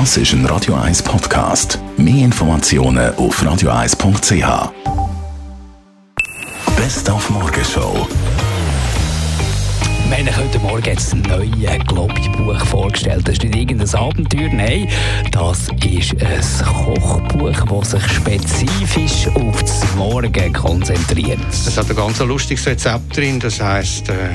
Das ist ein Radio 1 Podcast. Mehr Informationen auf radio1.ch. Best auf Morgenshow. Wir haben heute Morgen jetzt ein neues Globi-Buch vorgestellt. Das ist nicht irgendein Abenteuer, nein, das ist ein Kochbuch, das sich spezifisch auf das Morgen konzentriert. Es hat ein ganz lustiges Rezept drin, das heisst äh,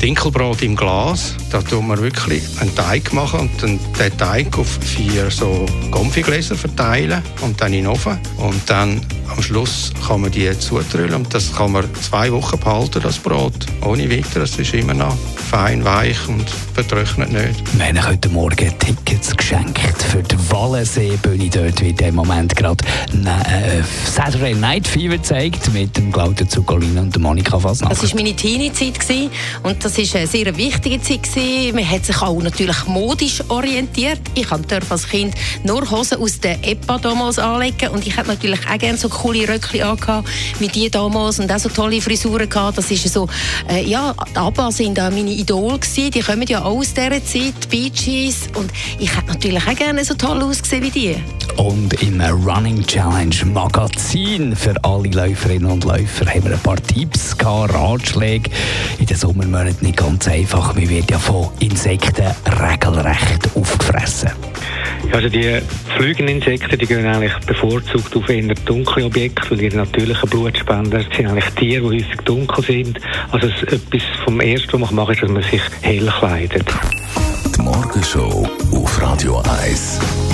Dinkelbrot im Glas. Da tun wir wirklich einen Teig machen und dann den Teig auf vier so Konfigläser verteilen und dann in den Ofen. Und dann am Schluss kann man die zutrüllen und das kann man zwei Wochen behalten, das Brot. Ohne weiter, es ist immer noch fein, weich und vertrocknet nicht. Wir haben heute Morgen Tickets geschenkt für die Wallensee-Bühne. Dort wird im Moment gerade äh, Saturday Night Fever gezeigt mit dem Claudio Zuccolini und Monika Fasnacht. Das war meine Teenie-Zeit und das war eine sehr wichtige Zeit. Man hat sich auch natürlich modisch orientiert. Ich durfte als Kind nur Hosen aus der EPA damals anlegen und ich hatte natürlich auch gerne so coole Röckchen angehabt, mit die damals und auch so tolle Frisuren gehabt. Das ist so, äh, ja, die ABBA sind da meine Idole gewesen. Die kommen ja auch aus dieser Zeit, Bee Gees. Und ich hätte natürlich auch gerne so toll ausgesehen wie die. Und im Running Challenge Magazin für alle Läuferinnen und Läufer haben wir ein paar Tipps gehabt, Ratschläge. In den Sommermonaten nicht ganz einfach. Man wird ja von Insekten regelrecht aufgefressen. Also die fliegenden Insekten die gehen eigentlich bevorzugt auf eher dunkle Objekte, weil ihre natürlichen Blutspender sind eigentlich Tiere, die häufig dunkel sind. Also etwas vom Ersten, was man macht, ist, dass man sich hell kleidet. Die Morgenshow auf Radio 1.